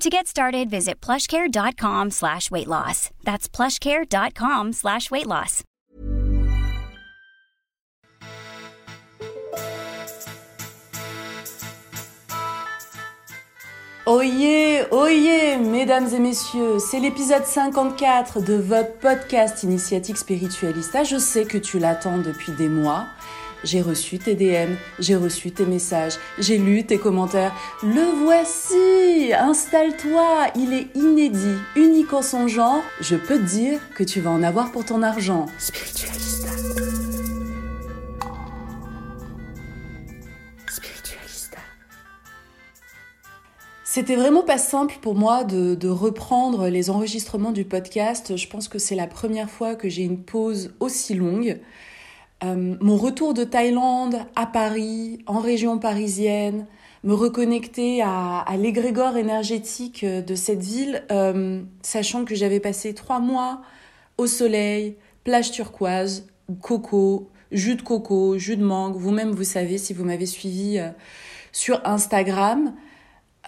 To get started, visit plushcare.com slash weight loss. That's plushcare.com slash weight loss. Oyez, oyez, mesdames et messieurs, c'est l'épisode 54 de votre podcast Initiatique Spiritualista. Je sais que tu l'attends depuis des mois. J'ai reçu tes DM, j'ai reçu tes messages, j'ai lu tes commentaires. Le voici Installe-toi Il est inédit, unique en son genre. Je peux te dire que tu vas en avoir pour ton argent. Spiritualista. Spiritualista. C'était vraiment pas simple pour moi de, de reprendre les enregistrements du podcast. Je pense que c'est la première fois que j'ai une pause aussi longue. Euh, mon retour de Thaïlande à Paris, en région parisienne, me reconnecter à, à l'égrégore énergétique de cette ville, euh, sachant que j'avais passé trois mois au soleil, plage turquoise, coco, jus de coco, jus de mangue. Vous-même, vous savez, si vous m'avez suivi euh, sur Instagram,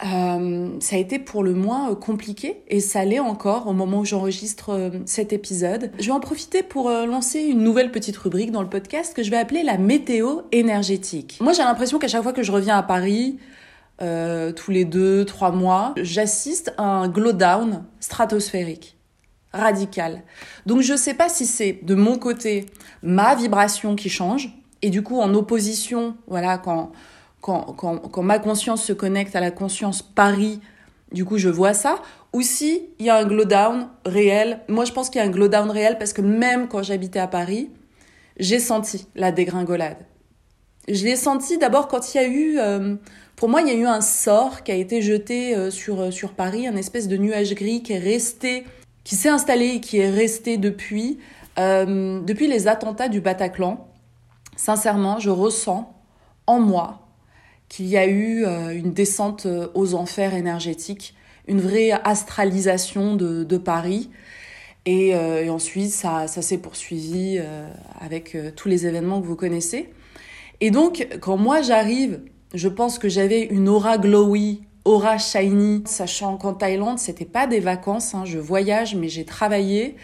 euh, ça a été pour le moins euh, compliqué et ça l'est encore au moment où j'enregistre euh, cet épisode. Je vais en profiter pour lancer une nouvelle petite rubrique dans le podcast que je vais appeler la météo énergétique. Moi j'ai l'impression qu'à chaque fois que je reviens à Paris, tous les deux, trois mois, j'assiste à un glow down stratosphérique radical. Donc je sais pas si c'est de mon côté ma vibration qui change et du coup en opposition, voilà quand quand, ma conscience se connecte à la conscience Paris, du coup, je vois ça. Ou si il y a un glow down réel. Moi, je pense qu'il y a un glow down réel parce que même quand j'habitais à Paris, j'ai senti la dégringolade. Je l'ai senti d'abord quand il y a eu, euh, pour moi, il y a eu un sort qui a été jeté euh, sur, sur Paris, un espèce de nuage gris qui est resté, qui s'est installé et qui est resté depuis, euh, depuis les attentats du Bataclan. Sincèrement, je ressens en moi qu'il y a eu euh, une descente euh, aux enfers énergétiques, une vraie astralisation de, de Paris. Et, euh, ensuite, ça, ça s'est poursuivi avec tous les événements que vous connaissez. Et donc, quand moi j'arrive, je pense que j'avais une aura glowy, aura shiny, sachant qu'en Thaïlande, c'était pas des vacances, hein, je voyage, mais j'ai travaillé.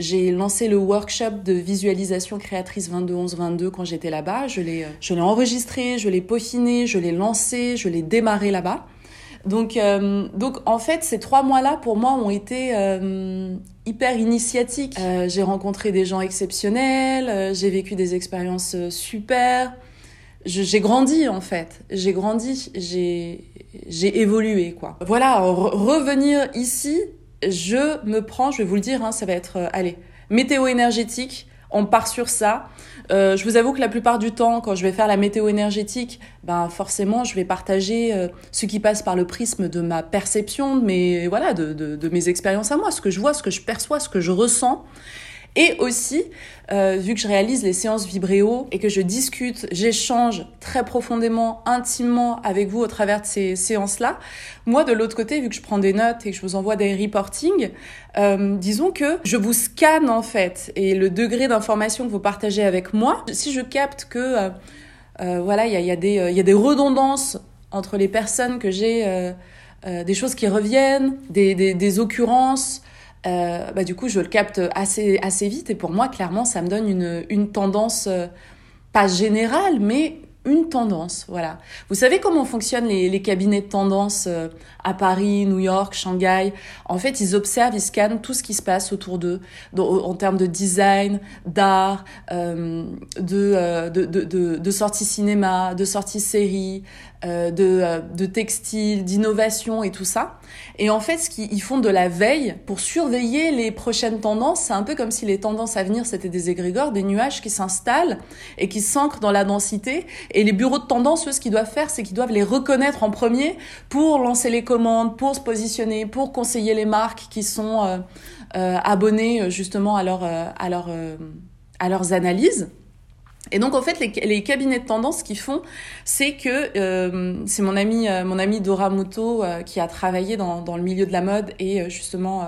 J'ai lancé le workshop de visualisation créatrice 22-11-22 quand j'étais là-bas. Je l'ai, je l'ai enregistré, je l'ai peaufiné, je l'ai lancé, je l'ai démarré là-bas. Donc, euh, donc en fait, ces trois mois-là, pour moi, ont été euh, hyper initiatiques. Euh, j'ai rencontré des gens exceptionnels, euh, j'ai vécu des expériences euh, super. Je, j'ai grandi en fait, j'ai grandi, j'ai, j'ai évolué quoi. Voilà, re- revenir ici, je me prends, je vais vous le dire, hein, ça va être, euh, allez, météo énergétique, on part sur ça. Euh, je vous avoue que la plupart du temps, quand je vais faire la météo énergétique, ben forcément, je vais partager euh, ce qui passe par le prisme de ma perception, de voilà, de mes expériences à moi, ce que je vois, ce que je perçois, ce que je ressens. Et aussi, euh, vu que je réalise les séances vibréo et que je discute, j'échange très profondément, intimement avec vous au travers de ces séances-là, moi de l'autre côté, vu que je prends des notes et que je vous envoie des reportings, euh, disons que je vous scanne en fait et le degré d'information que vous partagez avec moi, si je capte que euh, euh voilà, il y a, des, y a des redondances entre les personnes que j'ai, euh, des choses qui reviennent, des, des, des occurrences, euh, bah, du coup, je le capte assez, assez vite. Et pour moi, clairement, ça me donne une, une tendance, euh, pas générale, mais une tendance, voilà. Vous savez comment fonctionnent les, cabinets de tendance euh, à Paris, New York, Shanghai? En fait, ils observent, ils scannent tout ce qui se passe autour d'eux, en termes de design, d'art, de, de, de, de sorties cinéma, de sorties séries, euh, de, euh, de textiles, d'innovation et tout ça. Et en fait, ce qu'ils font de la veille pour surveiller les prochaines tendances, c'est un peu comme si les tendances à venir, c'était des égrégores, des nuages qui s'installent et qui s'ancrent dans la densité. Et les bureaux de tendance, eux, ce qu'ils doivent faire, c'est qu'ils doivent les reconnaître en premier pour lancer les commandes, pour se positionner, pour conseiller les marques qui sont euh, abonnées justement à leurs analyses. Et donc en fait les, les cabinets de tendance ce qu'ils font c'est que euh, c'est mon ami euh, mon ami Dora Muto euh, qui a travaillé dans, dans le milieu de la mode et euh, justement euh,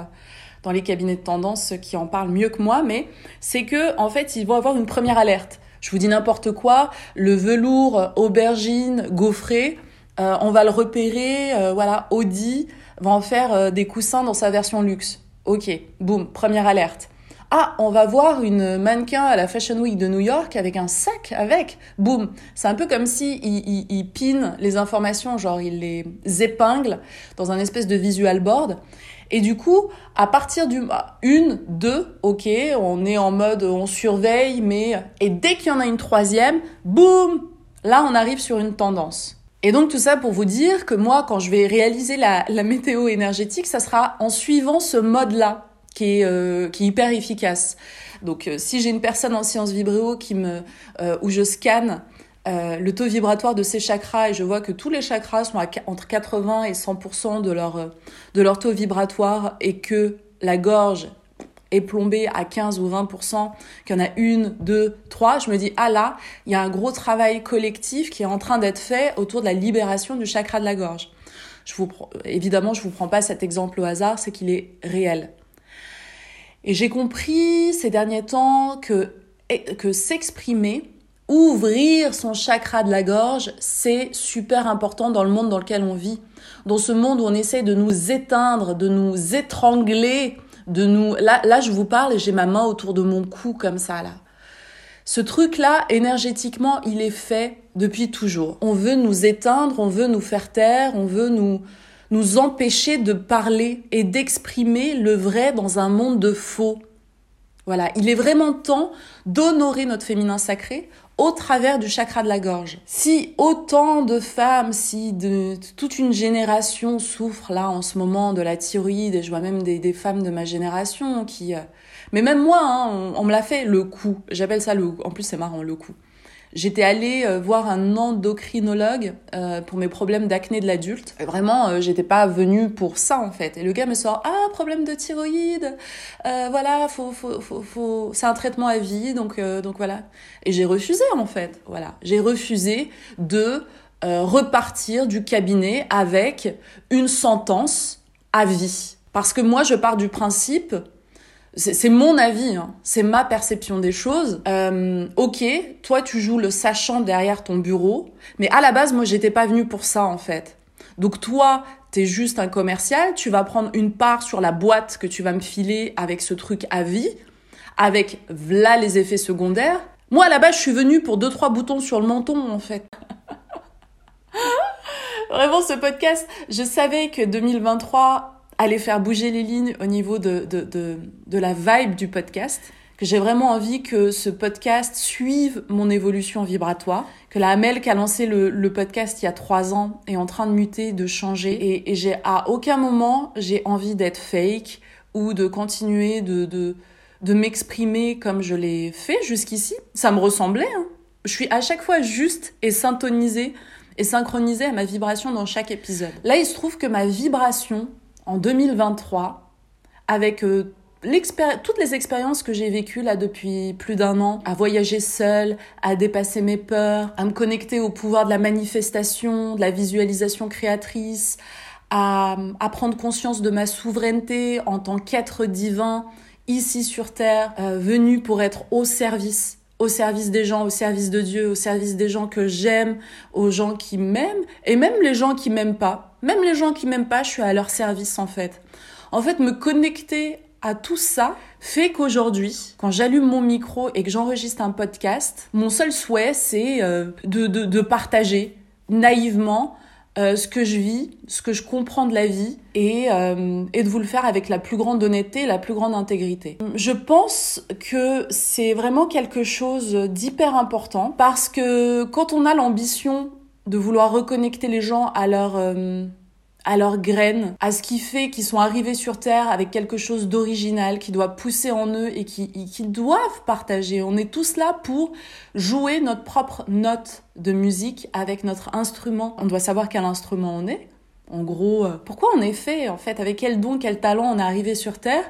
dans les cabinets de tendance qui en parlent mieux que moi mais c'est que en fait ils vont avoir une première alerte. Je vous dis n'importe quoi, le velours aubergine gaufré, on va le repérer voilà, Audi va en faire des coussins dans sa version luxe. OK, boum, première alerte. Ah, on va voir une mannequin à la Fashion Week de New York avec un sac avec. Boum. C'est un peu comme si il, il, il pin les informations, genre il les épingle dans un espèce de visual board. Et du coup, à partir du une, deux, ok, on est en mode on surveille, mais et dès qu'il y en a une troisième, boum, là on arrive sur une tendance. Et donc tout ça pour vous dire que moi, quand je vais réaliser la, la météo énergétique, ça sera en suivant ce mode-là qui est, euh, qui est hyper efficace. Donc euh, si j'ai une personne en sciences vibréo qui me, euh, où je scanne le taux vibratoire de ces chakras et je vois que tous les chakras sont à, entre 80 et 100% de leur, de leur taux vibratoire et que la gorge est plombée à 15 ou 20%, qu'il y en a une, deux, trois, je me dis, ah là, il y a un gros travail collectif qui est en train d'être fait autour de la libération du chakra de la gorge. Je vous, évidemment, je vous prends pas cet exemple au hasard, c'est qu'il est réel. Et j'ai compris ces derniers temps que, que s'exprimer, ouvrir son chakra de la gorge, c'est super important dans le monde dans lequel on vit. Dans ce monde où on essaie de nous éteindre, de nous étrangler, de nous... Là, là je vous parle et j'ai ma main autour de mon cou comme ça, là. Ce truc-là, énergétiquement, il est fait depuis toujours. On veut nous éteindre, on veut nous faire taire, on veut nous, nous empêcher de parler et d'exprimer le vrai dans un monde de faux. Voilà, il est vraiment temps d'honorer notre féminin sacré au travers du chakra de la gorge. Si autant de femmes, si de toute une génération souffre là en ce moment de la thyroïde, et je vois même des, femmes de ma génération qui... Euh... Mais même moi, hein, on, on, me l'a fait, le coup. J'appelle ça le... En plus c'est marrant, le coup. J'étais allée euh, voir un endocrinologue euh, pour mes problèmes d'acné de l'adulte. Vraiment, euh, j'étais pas venue pour ça en fait. Et le gars me sort ah problème de thyroïde, voilà, faut, faut, faut, faut... c'est un traitement à vie, donc donc voilà. Et j'ai refusé en fait, voilà. J'ai refusé de repartir du cabinet avec une sentence à vie, parce que moi je pars du principe c'est mon avis, hein. c'est ma perception des choses. Euh, ok, toi tu joues le sachant derrière ton bureau, mais à la base moi j'étais pas venue pour ça en fait. Donc toi t'es juste un commercial, tu vas prendre une part sur la boîte que tu vas me filer avec ce truc à vie, avec là les effets secondaires. Moi à la base je suis venue pour deux trois boutons sur le menton en fait. Vraiment ce podcast, je savais que 2023 aller faire bouger les lignes au niveau de, de, de, de la vibe du podcast, que j'ai vraiment envie que ce podcast suive mon évolution vibratoire, que la Amel qui a lancé le, le, podcast il y a trois ans est en train de muter, de changer, et, j'ai à aucun moment j'ai envie d'être fake ou de continuer de, de, de m'exprimer comme je l'ai fait jusqu'ici. Ça me ressemblait. Hein. Je suis à chaque fois juste et syntonisée et synchronisée à ma vibration dans chaque épisode. Là, il se trouve que ma vibration en 2023, avec euh, toutes les expériences que j'ai vécues là depuis plus d'un an, à voyager seule, à dépasser mes peurs, à me connecter au pouvoir de la manifestation, de la visualisation créatrice, à, prendre conscience de ma souveraineté en tant qu'être divin ici sur Terre, euh, venu pour être au service au service des gens, au service de Dieu, au service des gens que j'aime, aux gens qui m'aiment, et même les gens qui m'aiment pas. Même les gens qui m'aiment pas, je suis à leur service en fait. En fait, me connecter à tout ça fait qu'aujourd'hui, quand j'allume mon micro et que j'enregistre un podcast, mon seul souhait, c'est euh, de, de, de, partager naïvement euh, ce que je vis, ce que je comprends de la vie et, euh, et de vous le faire avec la plus grande honnêteté, la plus grande intégrité. Je pense que c'est vraiment quelque chose d'hyper important parce que quand on a l'ambition de vouloir reconnecter les gens à leur à leurs graines, à ce qui fait qu'ils sont arrivés sur Terre avec quelque chose d'original, qui doit pousser en eux et qui, qui doivent partager. On est tous là pour jouer notre propre note de musique avec notre instrument. On doit savoir quel instrument on est. En gros, euh, pourquoi on est fait, en fait, avec quel don, quel talent on est arrivé sur Terre?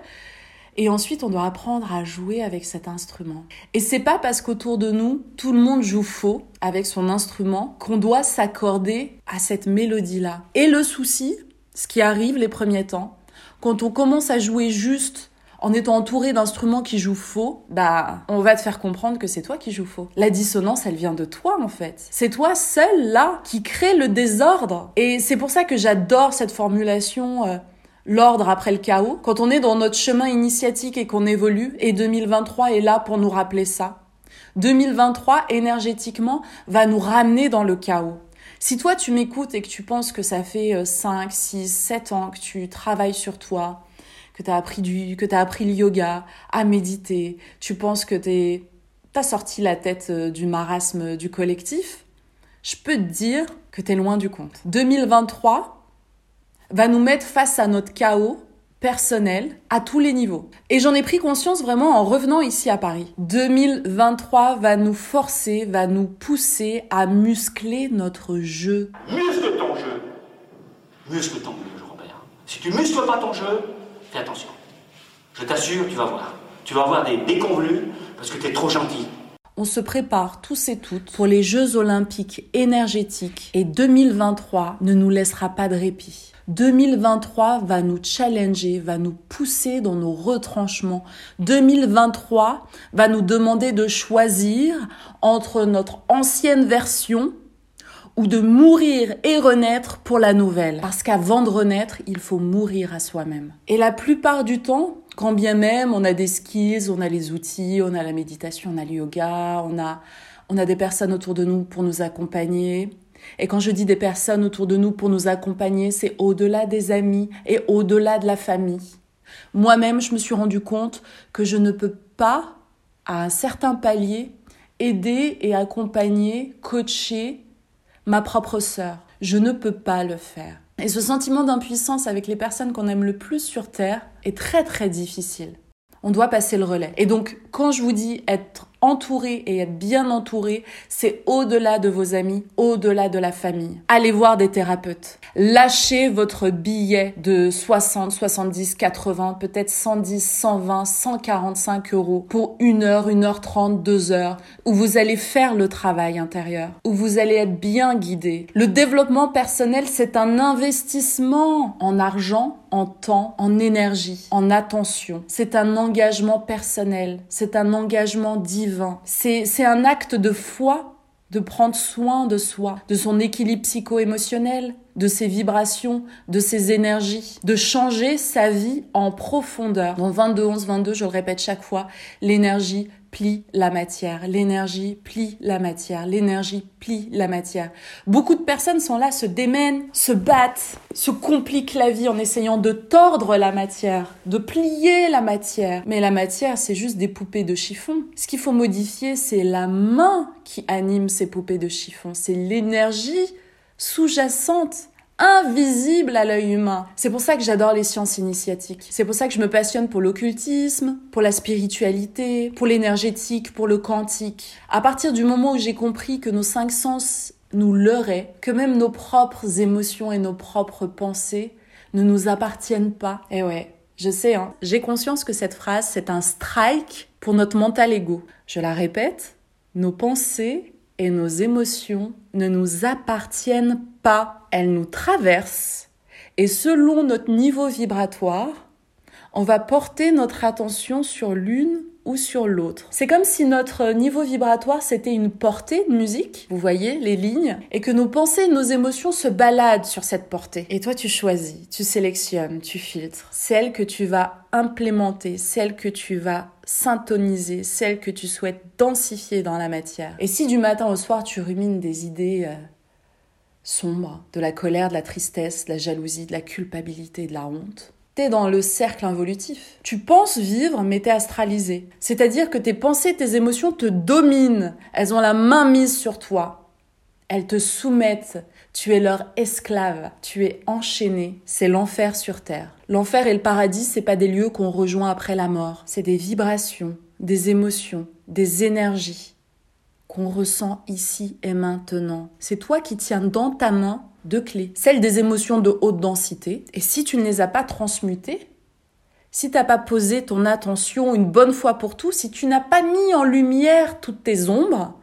Et ensuite, on doit apprendre à jouer avec cet instrument. Et c'est pas parce qu'autour de nous, tout le monde joue faux avec son instrument qu'on doit s'accorder à cette mélodie-là. Et le souci, ce qui arrive les premiers temps, quand on commence à jouer juste en étant entouré d'instruments qui jouent faux, bah, on va te faire comprendre que c'est toi qui joues faux. La dissonance, elle vient de toi, en fait. C'est toi seul, là, qui crée le désordre. Et c'est pour ça que j'adore cette formulation, euh, l'ordre après le chaos, quand on est dans notre chemin initiatique et qu'on évolue, et 2023 est là pour nous rappeler ça. 2023, énergétiquement, va nous ramener dans le chaos. Si toi tu m'écoutes et que tu penses que ça fait 5, 6, 7 ans que tu travailles sur toi, que tu as appris du que tu appris le yoga, à méditer, tu penses que tu as sorti la tête euh, du marasme du collectif, je peux te dire que tu es loin du compte. 2023, va nous mettre face à notre chaos personnel à tous les niveaux. Et j'en ai pris conscience vraiment en revenant ici à Paris. 2023 va nous forcer, va nous pousser à muscler notre jeu. Muscle ton jeu. Muscle ton jeu, Robert. Si tu muscles pas ton jeu, fais attention. Je t'assure, tu vas voir. Tu vas avoir des déconvenus parce que tu es trop gentil. On se prépare tous et toutes pour les Jeux olympiques énergétiques et 2023 ne nous laissera pas de répit. 2023 va nous challenger, va nous pousser dans nos retranchements. 2023 va nous demander de choisir entre notre ancienne version ou de mourir et renaître pour la nouvelle. Parce qu'avant de renaître, il faut mourir à soi-même. Et la plupart du temps, quand bien même on a des skills, on a les outils, on a la méditation, on a le yoga, on a, on a des personnes autour de nous pour nous accompagner, et quand je dis des personnes autour de nous pour nous accompagner, c'est au-delà des amis et au-delà de la famille. Moi-même, je me suis rendu compte que je ne peux pas, à un certain palier, aider et accompagner, coacher ma propre sœur. Je ne peux pas le faire. Et ce sentiment d'impuissance avec les personnes qu'on aime le plus sur Terre est très très difficile. On doit passer le relais. Et donc, quand je vous dis être entouré et être bien entouré, c'est au-delà de vos amis, au-delà de la famille. Allez voir des thérapeutes. Lâchez votre billet de 60, 70, 80, peut-être 110, 120, 145 euros pour une heure, une heure trente, deux heures, où vous allez faire le travail intérieur, où vous allez être bien guidé. Le développement personnel, c'est un investissement en argent, en temps, en énergie, en attention. C'est un engagement personnel, c'est un engagement divin. C'est un acte de foi de prendre soin de soi, de son équilibre psycho-émotionnel, de ses vibrations, de ses énergies, de changer sa vie en profondeur. Dans 22 11 22, je le répète chaque fois, l'énergie plie la matière, l'énergie plie la matière, l'énergie plie la matière. Beaucoup de personnes sont là, se démènent, se battent, se compliquent la vie en essayant de tordre la matière, de plier la matière. Mais la matière, c'est juste des poupées de chiffon. Ce qu'il faut modifier, c'est la main qui anime ces poupées de chiffon, c'est l'énergie sous-jacente invisible à l'œil humain. C'est pour ça que j'adore les sciences initiatiques. C'est pour ça que je me passionne pour l'occultisme, pour la spiritualité, pour l'énergétique, pour le quantique. À partir du moment où j'ai compris que nos cinq sens nous leurraient, que même nos propres émotions et nos propres pensées ne nous appartiennent pas, eh ouais, Je sais, hein, j'ai conscience que cette phrase, c'est un strike pour notre mental ego. Je la répète, nos pensées et nos émotions ne nous appartiennent pas. Elles nous traversent et selon notre niveau vibratoire, on va porter notre attention sur l'une ou sur l'autre. C'est comme si notre niveau vibratoire c'était une portée de musique, vous voyez les lignes, et que nos pensées nos émotions se baladent sur cette portée. Et toi tu choisis, tu sélectionnes, tu filtres celle que tu vas implémenter, celle que tu vas syntoniser, celle que tu souhaites densifier dans la matière. Et si du matin au soir tu rumines des idées euh, sombres, de la colère, de la tristesse, de la jalousie, de la culpabilité, de la honte, t'es dans le cercle involutif. Tu penses vivre, mais t'es astralisé. C'est-à-dire que tes pensées, tes émotions te dominent. Elles ont la main mise sur toi. Elles te soumettent. Tu es leur esclave. Tu es enchaîné. C'est l'enfer sur terre. L'enfer et le paradis, c'est pas des lieux qu'on rejoint après la mort. C'est des vibrations, des émotions, des énergies qu'on ressent ici et maintenant. C'est toi qui tiens dans ta main deux clés. Celle des émotions de haute densité. Et si tu ne les as pas transmutées, si tu n'as pas posé ton attention une bonne fois pour tout, si tu n'as pas mis en lumière toutes tes ombres,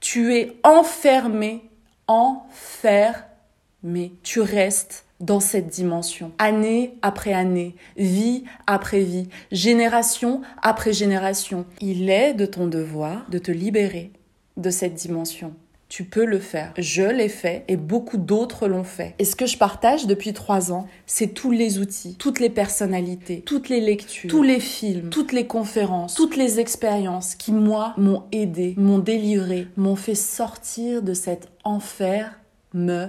tu es enfermé, enfermé. Tu restes dans cette dimension, année après année, vie après vie, génération après génération. Il est de ton devoir de te libérer de cette dimension. Tu peux le faire. Je l'ai fait et beaucoup d'autres l'ont fait. Et ce que je partage depuis trois ans, c'est tous les outils, toutes les personnalités, toutes les lectures, tous les films, toutes les conférences, toutes les expériences qui, moi, m'ont aidé, m'ont délivré, m'ont fait sortir de cet enfer me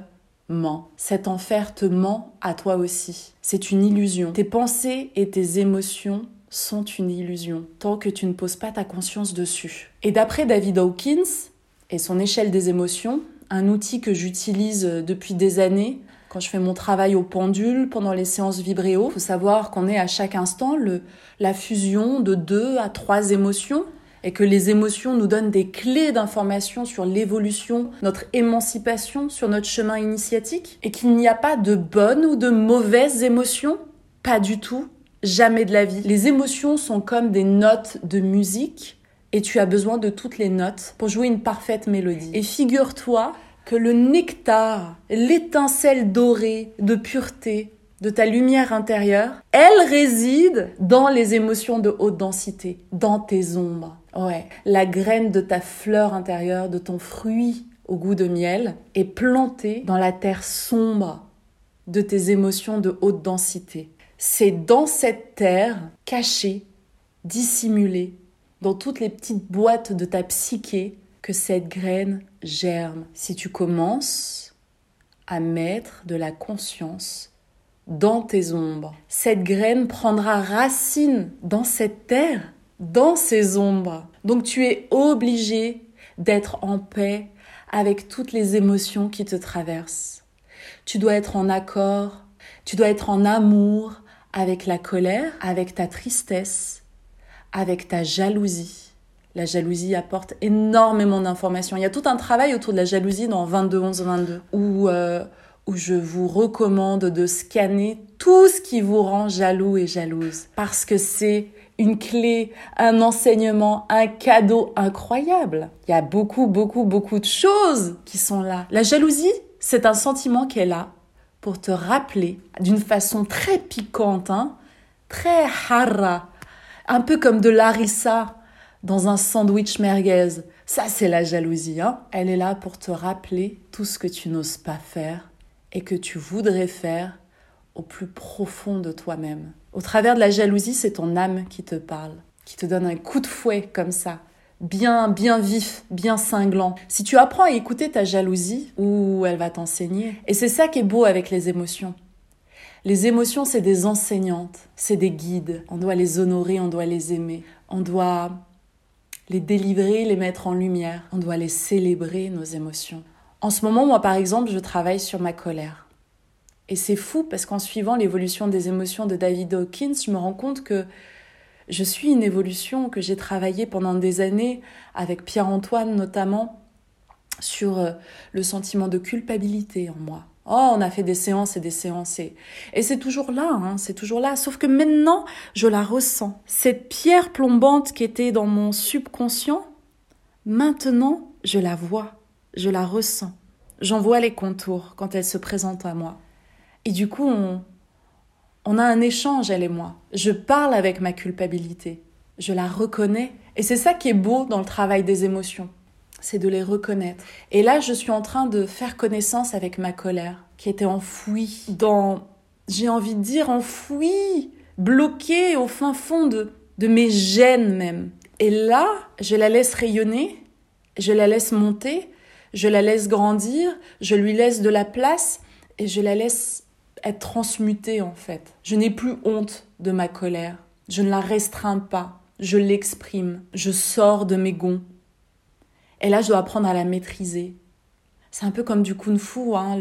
ment. Cet enfer te ment à toi aussi. C'est une illusion. Tes pensées et tes émotions sont une illusion tant que tu ne poses pas ta conscience dessus. Et d'après David Hawkins, et son échelle des émotions, un outil que j'utilise depuis des années quand je fais mon travail au pendule pendant les séances vibréo. Il faut savoir qu'on est à chaque instant le, la fusion de deux à trois émotions et que les émotions nous donnent des clés d'information sur l'évolution, notre émancipation, sur notre chemin initiatique et qu'il n'y a pas de bonnes ou de mauvaises émotions. Pas du tout. Jamais de la vie. Les émotions sont comme des notes de musique et tu as besoin de toutes les notes pour jouer une parfaite mélodie. Et figure-toi que le nectar, l'étincelle dorée de pureté de ta lumière intérieure, elle réside dans les émotions de haute densité, dans tes ombres. Ouais, la graine de ta fleur intérieure, de ton fruit au goût de miel, est plantée dans la terre sombre de tes émotions de haute densité. C'est dans cette terre cachée, dissimulée, dans toutes les petites boîtes de ta psyché que cette graine germe. Si tu commences à mettre de la conscience dans tes ombres, cette graine prendra racine dans cette terre, dans ces ombres. Donc tu es obligé d'être en paix avec toutes les émotions qui te traversent. Tu dois être en accord, tu dois être en amour avec la colère, avec ta tristesse, avec ta jalousie. La jalousie apporte énormément d'informations. Il y a tout un travail autour de la jalousie dans 22 11 22 où euh, où je vous recommande de scanner tout ce qui vous rend jaloux et jalouse parce que c'est une clé, un enseignement, un cadeau incroyable. Il y a beaucoup beaucoup beaucoup de choses qui sont là. La jalousie, c'est un sentiment qui est là pour te rappeler d'une façon très piquante, hein, très hara, un peu comme de l'arissa dans un sandwich merguez. Ça, c'est la jalousie. Hein Elle est là pour te rappeler tout ce que tu n'oses pas faire et que tu voudrais faire au plus profond de toi-même. Au travers de la jalousie, c'est ton âme qui te parle, qui te donne un coup de fouet comme ça, bien, bien vif, bien cinglant. Si tu apprends à écouter ta jalousie, ou elle va t'enseigner. Et c'est ça qui est beau avec les émotions. Les émotions, c'est des enseignantes, c'est des guides. On doit les honorer, on doit les aimer. On doit les délivrer, les mettre en lumière. On doit les célébrer, nos émotions. En ce moment, moi, par exemple, je travaille sur ma colère. Et c'est fou parce qu'en suivant l'évolution des émotions de David Hawkins, je me rends compte que je suis une évolution que j'ai travaillée pendant des années avec Pierre-Antoine notamment sur euh, le sentiment de culpabilité en moi, Oh, on a fait des séances et des séances et, c'est toujours là, hein, c'est toujours là. Sauf que maintenant, je la ressens. Cette pierre plombante qui était dans mon subconscient, maintenant, je la vois, je la ressens. J'en vois les contours quand elle se présente à moi. Et du coup, on, on a un échange, elle et moi. Je parle avec ma culpabilité. Je la reconnais. Et c'est ça qui est beau dans le travail des émotions c'est de les reconnaître. Et là, je suis en train de faire connaissance avec ma colère, qui était enfouie dans, j'ai envie de dire, enfouie, bloquée au fin fond de, de mes gènes même. Et là, je la laisse rayonner, je la laisse monter, je la laisse grandir, je lui laisse de la place et je la laisse être transmutée en fait. Je n'ai plus honte de ma colère. Je ne la restreins pas. Je l'exprime. Je sors de mes gonds. Et là, je dois apprendre à la maîtriser. C'est un peu comme du kung fu, hein,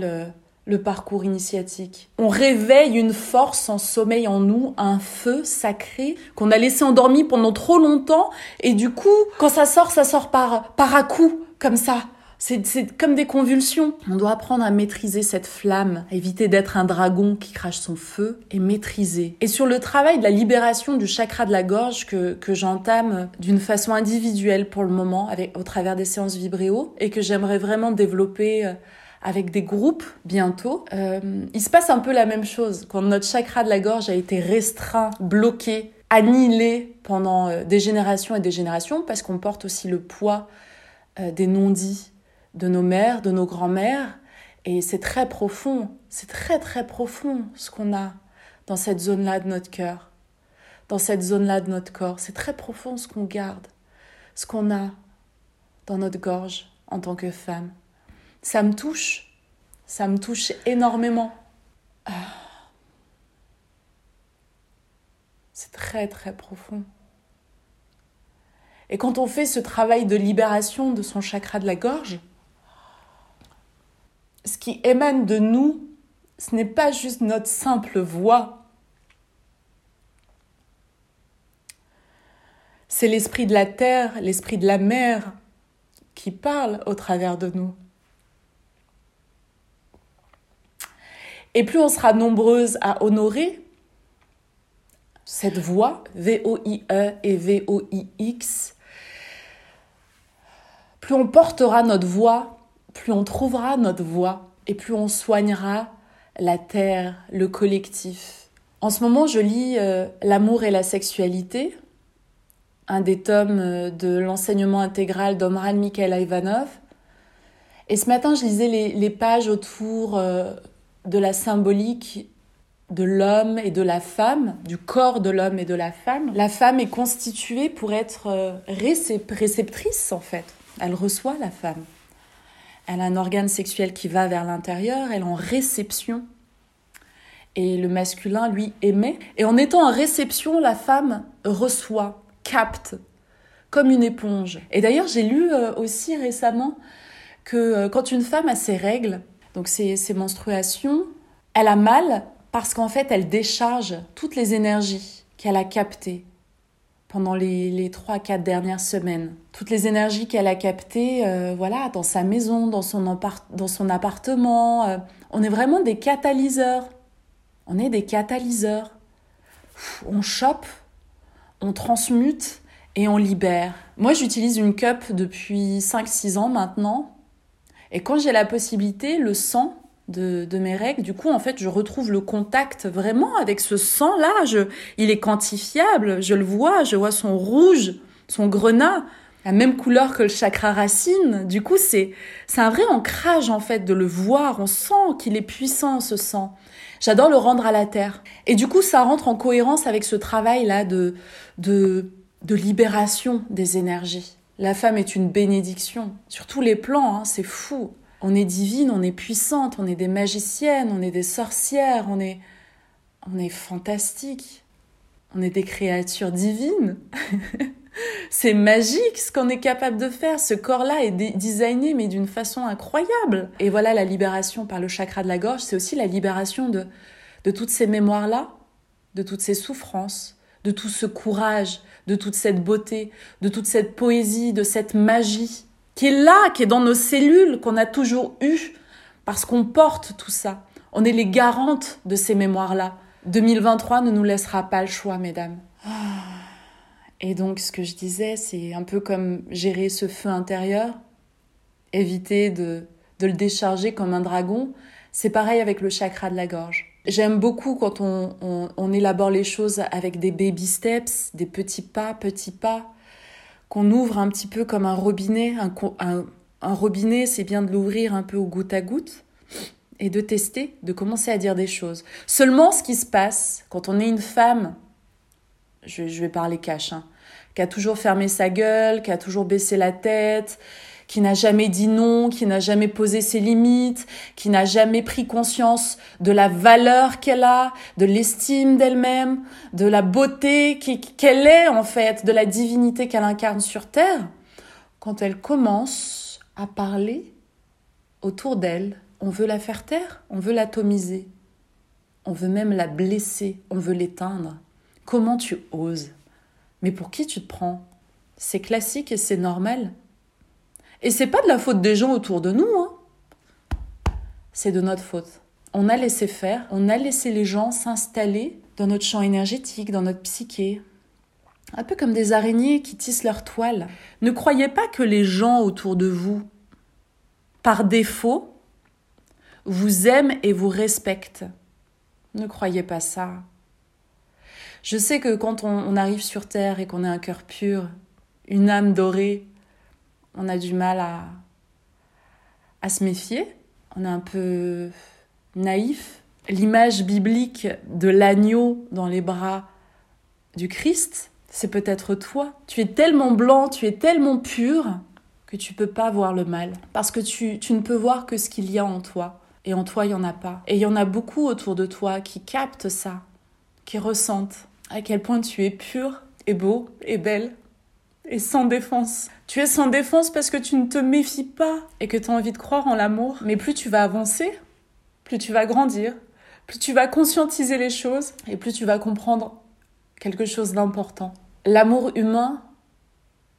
le, parcours initiatique. On réveille une force en sommeil en nous, un feu sacré qu'on a laissé endormi pendant trop longtemps. Et du coup, quand ça sort, ça sort par, par à coup, comme ça. C'est comme des convulsions. On doit apprendre à maîtriser cette flamme, éviter d'être un dragon qui crache son feu et maîtriser. Et sur le travail de la libération du chakra de la gorge que, que j'entame d'une façon individuelle pour le moment avec, au travers des séances vibréo et que j'aimerais vraiment développer euh, avec des groupes bientôt, euh, il se passe un peu la même chose. Quand notre chakra de la gorge a été restreint, bloqué, annihilé pendant euh, des générations et des générations, parce qu'on porte aussi le poids des non-dits de nos mères, de nos grands-mères. Et c'est très profond, c'est très très profond ce qu'on a dans cette zone-là de notre cœur, dans cette zone-là de notre corps. C'est très profond ce qu'on garde, ce qu'on a dans notre gorge en tant que femme. Ça me touche, ça me touche énormément. Ah. C'est très très profond. Et quand on fait ce travail de libération de son chakra de la gorge, ce qui émane de nous, ce n'est pas juste notre simple voix. C'est l'esprit de la terre, l'esprit de la mer qui parle au travers de nous. Et plus on sera nombreuses à honorer cette voix, V-O-I-E et V-O-I-X, plus on portera notre voix plus on trouvera notre voie et plus on soignera la terre, le collectif. En ce moment, je lis euh, L'amour et la sexualité, un des tomes euh, de l'enseignement intégral d'Omran Mikhail Ivanov. Et ce matin, je lisais les, pages autour euh, de la symbolique de l'homme et de la femme, du corps de l'homme et de la femme. La femme est constituée pour être réceptrice, en fait. Elle reçoit la femme. Elle a un organe sexuel qui va vers l'intérieur, elle est en réception. Et le masculin, lui, émet. Et en étant en réception, la femme reçoit, capte, comme une éponge. Et d'ailleurs, j'ai lu euh, aussi récemment que euh, quand une femme a ses règles, donc ses, ses menstruations, elle a mal parce qu'en fait, elle décharge toutes les énergies qu'elle a captées pendant les trois, quatre dernières semaines. Toutes les énergies qu'elle a captées, euh, voilà, dans sa maison, dans son, dans son appartement. Euh, on est vraiment des catalyseurs. On est des catalyseurs. On chope, on transmute et on libère. Moi, j'utilise une cup depuis 5-6 ans maintenant. Et quand j'ai la possibilité, le sang, de, mes règles. Du coup, en fait, je retrouve le contact vraiment avec ce sang-là. il est quantifiable, je le vois, je vois son rouge, son grenat, la même couleur que le chakra racine. Du coup, c'est, c'est un vrai ancrage, en fait, de le voir. On sent qu'il est puissant, ce sang. J'adore le rendre à la terre. Et du coup, ça rentre en cohérence avec ce travail-là de, de, de libération des énergies. La femme est une bénédiction sur tous les plans, hein, c'est fou. On est divine, on est puissante, on est des magiciennes, on est des sorcières, on est, on est fantastique. On est des créatures divines. c'est magique ce qu'on est capable de faire. Ce corps-là est designé, mais d'une façon incroyable. Et voilà la libération par le chakra de la gorge. C'est aussi la libération de, de toutes ces mémoires-là, de toutes ces souffrances, de tout ce courage, de toute cette beauté, de toute cette poésie, de cette magie qui est là, qui est dans nos cellules, qu'on a toujours eu parce qu'on porte tout ça. On est les garantes de ces mémoires-là. 2023 ne nous laissera pas le choix, mesdames. Et donc, ce que je disais, c'est un peu comme gérer ce feu intérieur, éviter de, de le décharger comme un dragon. C'est pareil avec le chakra de la gorge. J'aime beaucoup quand on, on, élabore les choses avec des baby steps, des petits pas, petits pas, qu'on ouvre un petit peu comme un robinet. Un, robinet, c'est bien de l'ouvrir un peu au goutte à goutte et de tester, de commencer à dire des choses. Seulement, ce qui se passe quand on est une femme, je, je vais parler cash, hein, qui a toujours fermé sa gueule, qui a toujours baissé la tête, qui n'a jamais dit non, qui n'a jamais posé ses limites, qui n'a jamais pris conscience de la valeur qu'elle a, de l'estime d'elle-même, de la beauté qu'elle est en fait, de la divinité qu'elle incarne sur Terre, quand elle commence à parler autour d'elle, on veut la faire taire, on veut l'atomiser, on veut même la blesser, on veut l'éteindre. Comment tu oses? Mais pour qui tu te prends? C'est classique et c'est normal. Et c'est pas de la faute des gens autour de nous, hein. C'est de notre faute. On a laissé faire, on a laissé les gens s'installer dans notre champ énergétique, dans notre psyché. Un peu comme des araignées qui tissent leur toile. Ne croyez pas que les gens autour de vous, par défaut, vous aiment et vous respectent. Ne croyez pas ça. Je sais que quand on, arrive sur Terre et qu'on a un cœur pur, une âme dorée, on a du mal à, à se méfier. On est un peu naïf. L'image biblique de l'agneau dans les bras du Christ, c'est peut-être toi. Tu es tellement blanc, tu es tellement pur que tu peux pas voir le mal. Parce que tu, tu ne peux voir que ce qu'il y a en toi. Et en toi, il n'y en a pas. Et il y en a beaucoup autour de toi qui captent ça, qui ressentent à quel point tu es pur et beau et belle et sans défense. Tu es sans défense parce que tu ne te méfies pas et que tu as envie de croire en l'amour. Mais plus tu vas avancer, plus tu vas grandir, plus tu vas conscientiser les choses et plus tu vas comprendre quelque chose d'important. L'amour humain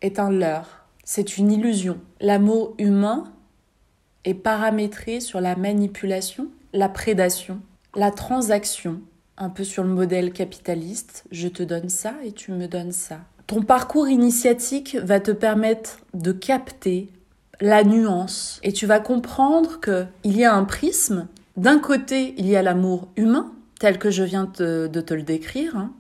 est un leurre, c'est une illusion. L'amour humain est paramétré sur la manipulation, la prédation, la transaction, un peu sur le modèle capitaliste, je te donne ça et tu me donnes ça. Ton parcours initiatique va te permettre de capter la nuance et tu vas comprendre que il y a un prisme. D'un côté, il y a l'amour humain, tel que je viens de te le décrire, hein,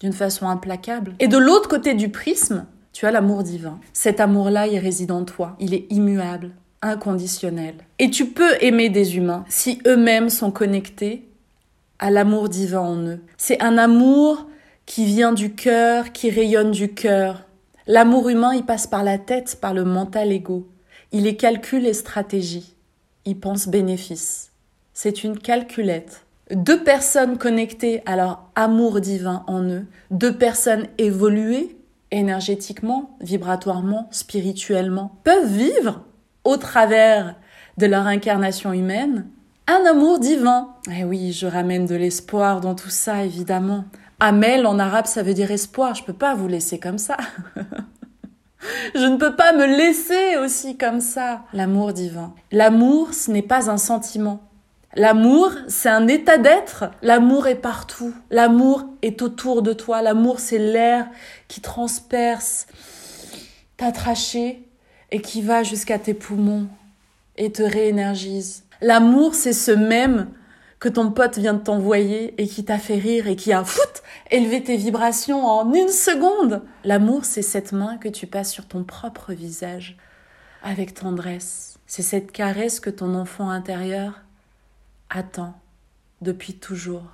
d'une façon implacable. Et de l'autre côté du prisme, tu as l'amour divin. Cet amour-là, il réside en toi. Il est immuable, inconditionnel. Et tu peux aimer des humains si eux-mêmes sont connectés à l'amour divin en eux. C'est un amour qui vient du cœur, qui rayonne du cœur. L'amour humain, il passe par la tête, par le mental égo. Il est calcul et stratégie. Il pense bénéfice. C'est une calculette. Deux personnes connectées à leur amour divin en eux, deux personnes évoluées énergétiquement, vibratoirement, spirituellement, peuvent vivre au travers de leur incarnation humaine un amour divin. Eh oui, je ramène de l'espoir dans tout ça, évidemment. Amel en arabe, ça veut dire espoir. Je peux pas vous laisser comme ça. Je ne peux pas me laisser aussi comme ça. L'amour divin. L'amour, ce n'est pas un sentiment. L'amour, c'est un état d'être. L'amour est partout. L'amour est autour de toi. L'amour, c'est l'air qui transperce ta trachée et qui va jusqu'à tes poumons et te réénergise. L'amour, c'est ce même que ton pote vient de t'envoyer et qui t'a fait rire et qui a foot élevé tes vibrations en une seconde. L'amour, c'est cette main que tu passes sur ton propre visage avec tendresse. C'est cette caresse que ton enfant intérieur attend depuis toujours.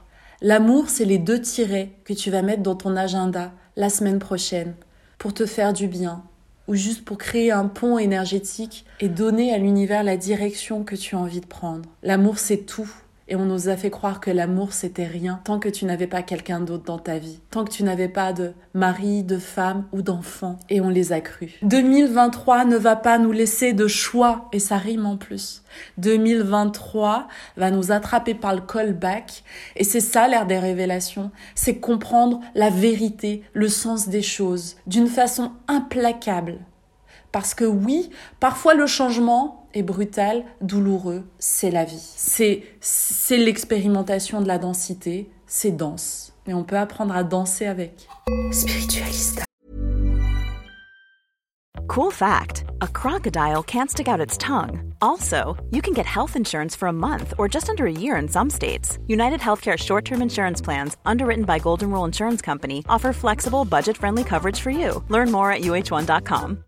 L'amour, c'est les deux tirets que tu vas mettre dans ton agenda la semaine prochaine pour te faire du bien ou juste pour créer un pont énergétique et donner à l'univers la direction que tu as envie de prendre. L'amour, c'est tout et on nous a fait croire que l'amour c'était rien tant que tu n'avais pas quelqu'un d'autre dans ta vie, tant que tu n'avais pas de mari, de femme ou d'enfant et on les a crus. 2023 ne va pas nous laisser de choix et ça rime en plus. 2023 va nous attraper par le callback et c'est ça l'air des révélations, c'est comprendre la vérité, le sens des choses d'une façon implacable Parce que oui, parfois le changement est brutal, douloureux, c'est la vie. C'est, l'expérimentation de la densité, c'est dense. Et on peut apprendre à danser avec. Spiritualista. Cool fact a crocodile can't stick out its tongue. Also, you can get health insurance for a month or just under a year in some states. United Healthcare short term insurance plans, underwritten by Golden Rule Insurance Company, offer flexible, budget friendly coverage for you. Learn more at uh1.com.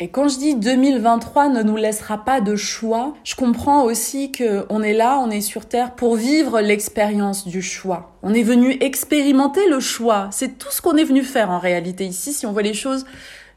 Et quand je dis 2023 ne nous laissera pas de choix, je comprends aussi que on est là, on est sur Terre pour vivre l'expérience du choix. On est venu expérimenter le choix. C'est tout ce qu'on est venu faire en réalité ici, si on voit les choses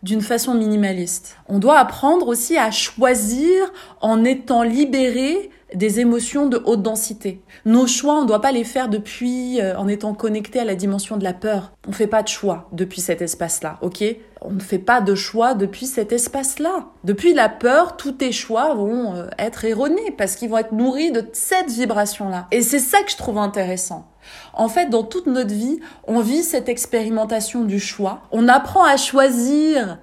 d'une façon minimaliste. On doit apprendre aussi à choisir en étant libéré des émotions de haute densité. Nos choix, on ne doit pas les faire depuis euh, en étant connecté à la dimension de la peur. On ne fait pas de choix depuis cet espace-là, ok? On ne fait pas de choix depuis cet espace-là. Depuis la peur, tous tes choix vont euh, être erronés parce qu'ils vont être nourris de cette vibration-là. Et c'est ça que je trouve intéressant. En fait, dans toute notre vie, on vit cette expérimentation du choix. On apprend à choisir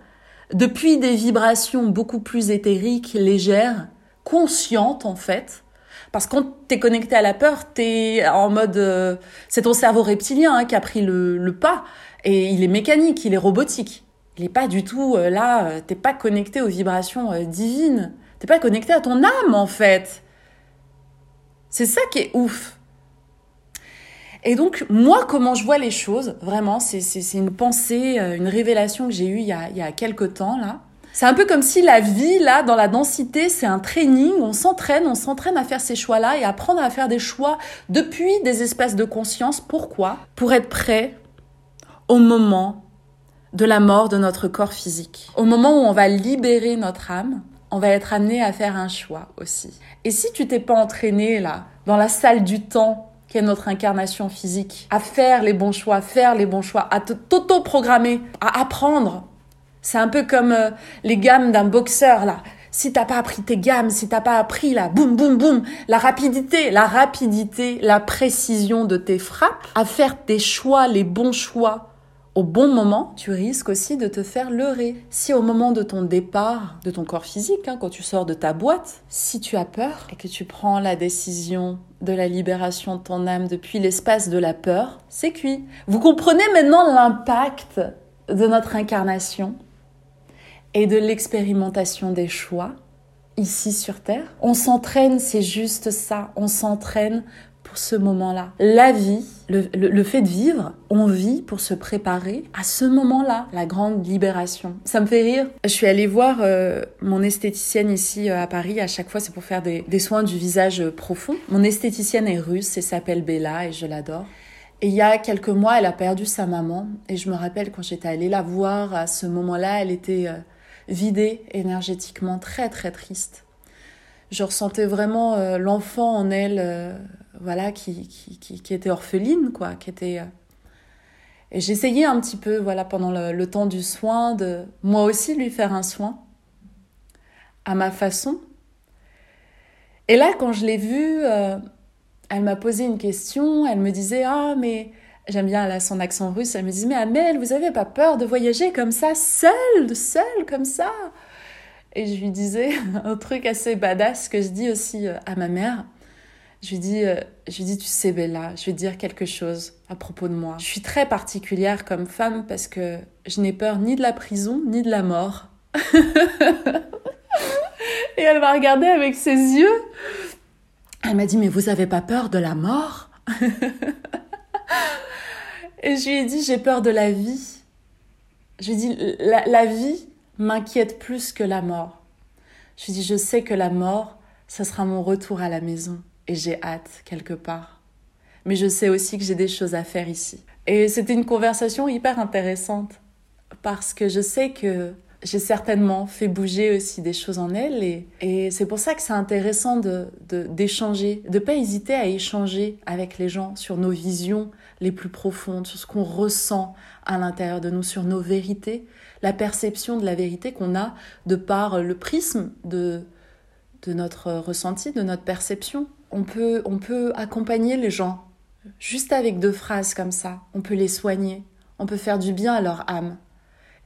depuis des vibrations beaucoup plus éthériques, légères, consciente en fait. Parce que quand t'es connecté à la peur, t'es en mode, euh, c'est ton cerveau reptilien hein, qui a pris le, pas et il est mécanique, il est robotique. Il est pas du tout euh, là. Euh, t'es pas connecté aux vibrations divines. T'es pas connecté à ton âme en fait. C'est ça qui est ouf. Et donc, moi, comment je vois les choses, vraiment, c'est une pensée, une révélation que j'ai eue il y a, il y a quelques temps, là. C'est un peu comme si la vie, là, dans la densité, c'est un training. On s'entraîne, on s'entraîne à faire ces choix-là et apprendre à faire des choix depuis des espaces de conscience. Pourquoi? Pour être prêt au moment de la mort de notre corps physique. Au moment où on va libérer notre âme, on va être amené à faire un choix aussi. Et si tu t'es pas entraîné, là, dans la salle du temps, qui est notre incarnation physique, à faire les bons choix, faire les bons choix, à t'auto-programmer, à apprendre c'est un peu comme euh, les gammes d'un boxeur, là. Si t'as pas appris tes gammes, si t'as pas appris, là, boum, boum, boum, la rapidité, la rapidité, la précision de tes frappes, à faire tes choix, les bons choix, au bon moment, tu risques aussi de te faire leurrer. Si au moment de ton départ, de ton corps physique, hein, quand tu sors de ta boîte, si tu as peur et que tu prends la décision de la libération de ton âme depuis l'espace de la peur, c'est cuit. Vous comprenez maintenant l'impact de notre incarnation? Et de l'expérimentation des choix ici sur Terre. On s'entraîne, c'est juste ça, on s'entraîne pour ce moment-là. La vie, le, fait de vivre, on vit pour se préparer à ce moment-là, la grande libération. Ça me fait rire. Je suis allée voir euh, mon esthéticienne ici euh, à Paris. À chaque fois, c'est pour faire des, des soins du visage profond. Mon esthéticienne est russe et s'appelle Bella et je l'adore. Et il y a quelques mois, elle a perdu sa maman. Et je me rappelle quand j'étais allée la voir à ce moment-là, elle était euh, vidée énergétiquement, très très triste. Je ressentais vraiment euh, l'enfant en elle, euh, voilà, qui, qui, qui, était orpheline, quoi, qui était. Euh, et j'essayais un petit peu, voilà, pendant le, temps du soin, de moi aussi lui faire un soin, à ma façon. Et là, quand je l'ai vue, elle m'a posé une question, elle me disait Ah, mais J'aime bien son accent russe. Elle me dit Mais Amel, vous avez pas peur de voyager comme ça, seule, seule, comme ça? Et je lui disais un truc assez badass que je dis aussi euh, à ma mère. Je lui dis, euh, je lui dis, tu sais Bella, je vais te dire quelque chose à propos de moi. Je suis très particulière comme femme parce que je n'ai peur ni de la prison ni de la mort. Et elle m'a regardée avec ses yeux. Elle m'a dit, mais vous avez pas peur de la mort? Et je lui ai dit, j'ai peur de la vie. Je lui ai dit, la, vie m'inquiète plus que la mort. Je lui ai dit, je sais que la mort, ça sera mon retour à la maison. Et j'ai hâte, quelque part. Mais je sais aussi que j'ai des choses à faire ici. Et c'était une conversation hyper intéressante parce que je sais que j'ai certainement fait bouger aussi des choses en elle et, et c'est pour ça que c'est intéressant de d'échanger, de, ne pas hésiter à échanger avec les gens sur nos visions les plus profondes, sur ce qu'on ressent à l'intérieur de nous, sur nos vérités, la perception de la vérité qu'on a de par le prisme de, de notre ressenti, de notre perception. On peut, on peut accompagner les gens juste avec deux phrases comme ça. On peut les soigner, on peut faire du bien à leur âme.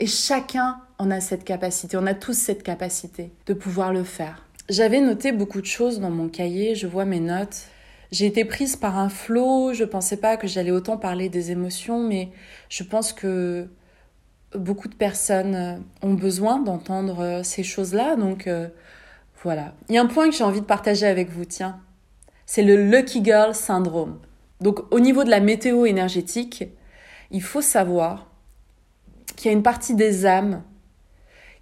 Et chacun en a cette capacité, on a tous cette capacité de pouvoir le faire. J'avais noté beaucoup de choses dans mon cahier, je vois mes notes. J'ai été prise par un flot, je pensais pas que j'allais autant parler des émotions, mais je pense que beaucoup de personnes euh, ont besoin d'entendre euh, ces choses-là, donc euh, voilà. Il y a un point que j'ai envie de partager avec vous, tiens. C'est le Lucky Girl Syndrome. Donc au niveau de la météo énergétique, il faut savoir qu'il y a une partie des âmes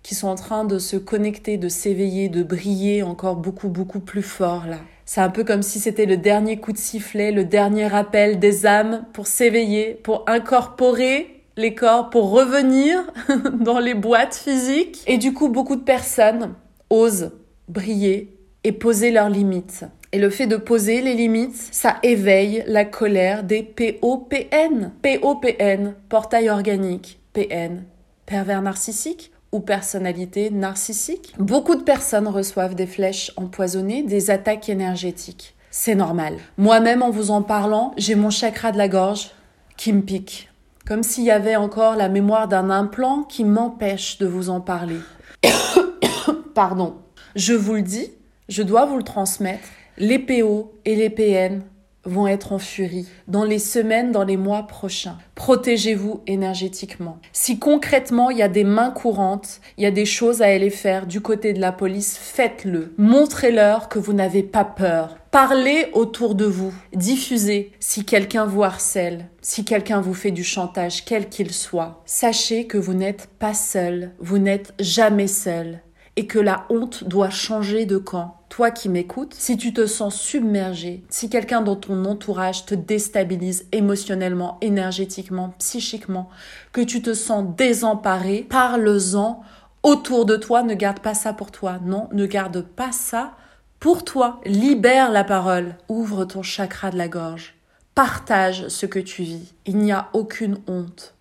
qui sont en train de se connecter, de s'éveiller, de briller encore beaucoup, beaucoup plus fort là. C'est un peu comme si c'était le dernier coup de sifflet, le dernier appel des âmes pour s'éveiller, pour incorporer les corps, pour revenir dans les boîtes physiques. Et du coup, beaucoup de personnes osent briller et poser leurs limites. Et le fait de poser les limites, ça éveille la colère des POPN. POPN, portail organique, PN, pervers narcissique ou personnalité narcissique. Beaucoup de personnes reçoivent des flèches empoisonnées, des attaques énergétiques. C'est normal. Moi-même, en vous en parlant, j'ai mon chakra de la gorge qui me pique. Comme s'il y avait encore la mémoire d'un implant qui m'empêche de vous en parler. Pardon. Je vous le dis, je dois vous le transmettre. Les PO et les PN vont être en furie dans les semaines, dans les mois prochains. Protégez-vous énergétiquement. Si concrètement il y a des mains courantes, il y a des choses à aller faire du côté de la police, faites-le. Montrez-leur que vous n'avez pas peur. Parlez autour de vous. Diffusez si quelqu'un vous harcèle, si quelqu'un vous fait du chantage, quel qu'il soit. Sachez que vous n'êtes pas seul, vous n'êtes jamais seul et que la honte doit changer de camp. Toi qui m'écoutes, si tu te sens submergé, si quelqu'un dans ton entourage te déstabilise émotionnellement, énergétiquement, psychiquement, que tu te sens désemparé, parle-en autour de toi, ne garde pas ça pour toi. Non, ne garde pas ça pour toi. Libère la parole, ouvre ton chakra de la gorge, partage ce que tu vis. Il n'y a aucune honte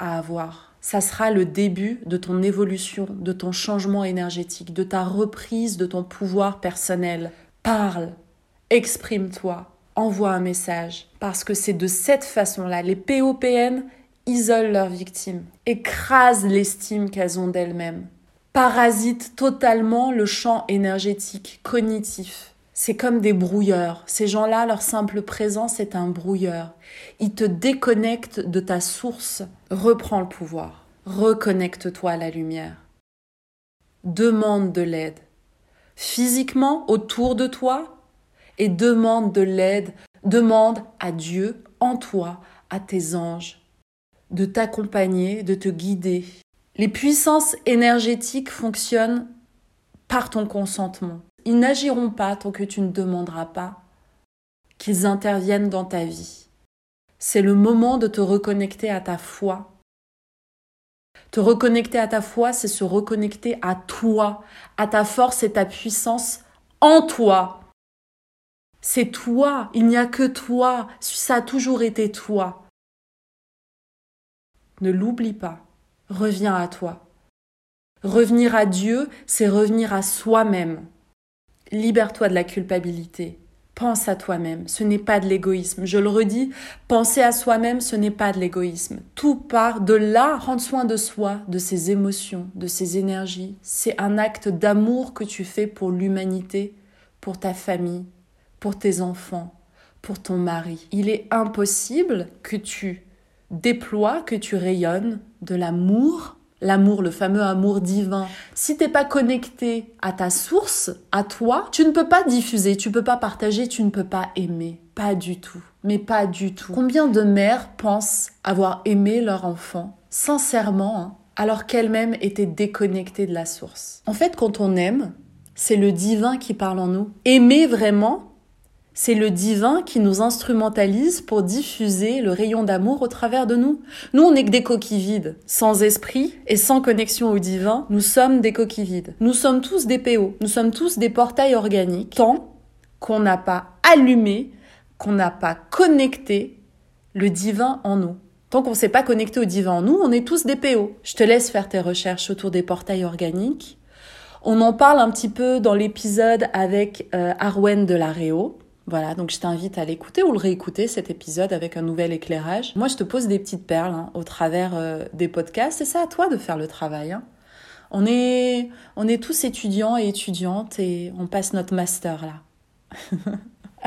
à avoir ça sera le début de ton évolution, de ton changement énergétique, de ta reprise de ton pouvoir personnel. Parle, exprime-toi, envoie un message, parce que c'est de cette façon-là, les POPN isolent leurs victimes, écrasent l'estime qu'elles ont d'elles-mêmes, parasitent totalement le champ énergétique, cognitif. C'est comme des brouilleurs. Ces gens-là, leur simple présence est un brouilleur. Ils te déconnectent de ta source. Reprends le pouvoir. Reconnecte-toi à la lumière. Demande de l'aide. Physiquement, autour de toi, et demande de l'aide. Demande à Dieu, en toi, à tes anges, de t'accompagner, de te guider. Les puissances énergétiques fonctionnent par ton consentement. Ils n'agiront pas tant que tu ne demanderas pas qu'ils interviennent dans ta vie. C'est le moment de te reconnecter à ta foi. Te reconnecter à ta foi, c'est se reconnecter à toi, à ta force et ta puissance en toi. C'est toi, il n'y a que toi, ça a toujours été toi. Ne l'oublie pas, reviens à toi. Revenir à Dieu, c'est revenir à soi-même. Libère-toi de la culpabilité. Pense à toi-même, ce n'est pas de l'égoïsme. Je le redis, penser à soi-même, ce n'est pas de l'égoïsme. Tout part de là, rendre soin de soi, de ses émotions, de ses énergies. C'est un acte d'amour que tu fais pour l'humanité, pour ta famille, pour tes enfants, pour ton mari. Il est impossible que tu déploies, que tu rayonnes de l'amour l'amour, le fameux amour divin. Si t'es pas connecté à ta source, à toi, tu ne peux pas diffuser, tu peux pas partager, tu ne peux pas aimer. Pas du tout. Mais pas du tout. Combien de mères pensent avoir aimé leur enfant, sincèrement, hein, alors qu'elles-mêmes étaient déconnectées de la source En fait, quand on aime, c'est le divin qui parle en nous. Aimer vraiment, C'est le divin qui nous instrumentalise pour diffuser le rayon d'amour au travers de nous. Nous, on n'est que des coquilles vides. Sans esprit et sans connexion au divin, nous sommes des coquilles vides. Nous sommes tous des PO. Nous sommes tous des portails organiques. Tant qu'on n'a pas allumé, qu'on n'a pas connecté le divin en nous. Tant qu'on ne s'est pas connecté au divin en nous, on est tous des PO. Je te laisse faire tes recherches autour des portails organiques. On en parle un petit peu dans l'épisode avec euh, Arwen de la Réo. Voilà, donc je t'invite à l'écouter ou le réécouter cet épisode avec un nouvel éclairage. Moi, je te pose des petites perles hein, au travers euh, des podcasts et c'est à toi de faire le travail. Hein. On, est, tous étudiants et étudiantes et on passe notre master là.